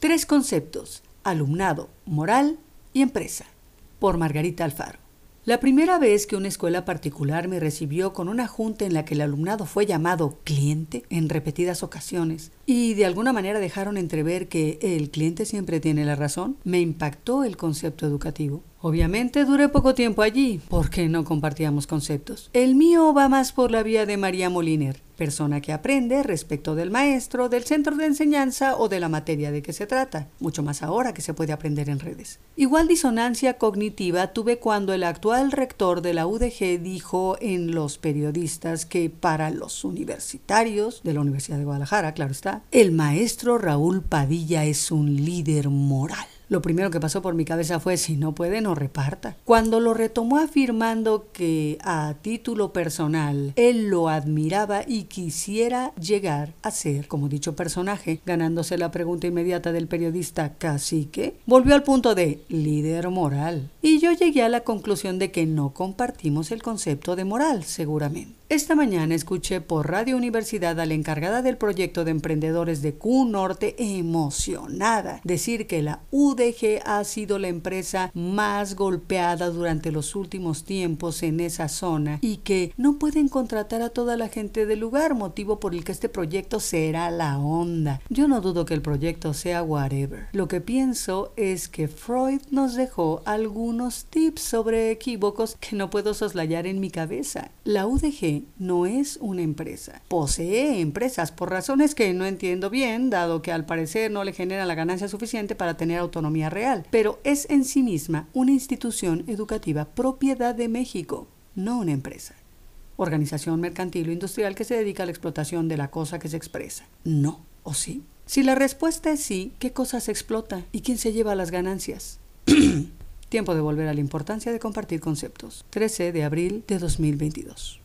Tres conceptos, alumnado, moral y empresa, por Margarita Alfaro. La primera vez que una escuela particular me recibió con una junta en la que el alumnado fue llamado cliente en repetidas ocasiones y de alguna manera dejaron entrever que el cliente siempre tiene la razón, me impactó el concepto educativo. Obviamente duré poco tiempo allí, porque no compartíamos conceptos. El mío va más por la vía de María Moliner, persona que aprende respecto del maestro, del centro de enseñanza o de la materia de que se trata, mucho más ahora que se puede aprender en redes. Igual disonancia cognitiva tuve cuando el actual rector de la UDG dijo en Los Periodistas que para los universitarios de la Universidad de Guadalajara, claro está, el maestro Raúl Padilla es un líder moral. Lo primero que pasó por mi cabeza fue si no puede, no reparta. Cuando lo retomó afirmando que a título personal él lo admiraba y quisiera llegar a ser, como dicho personaje, ganándose la pregunta inmediata del periodista cacique, volvió al punto de líder moral. Y yo llegué a la conclusión de que no compartimos el concepto de moral, seguramente. Esta mañana escuché por Radio Universidad a la encargada del proyecto de emprendedores de Q Norte emocionada decir que la UDG ha sido la empresa más golpeada durante los últimos tiempos en esa zona y que no pueden contratar a toda la gente del lugar, motivo por el que este proyecto será la onda. Yo no dudo que el proyecto sea whatever. Lo que pienso es que Freud nos dejó algunos tips sobre equívocos que no puedo soslayar en mi cabeza. La UDG no es una empresa. Posee empresas por razones que no entiendo bien, dado que al parecer no le genera la ganancia suficiente para tener autonomía real, pero es en sí misma una institución educativa propiedad de México, no una empresa. Organización mercantil o industrial que se dedica a la explotación de la cosa que se expresa. No, ¿o sí? Si la respuesta es sí, ¿qué cosa se explota y quién se lleva las ganancias? Tiempo de volver a la importancia de compartir conceptos. 13 de abril de 2022.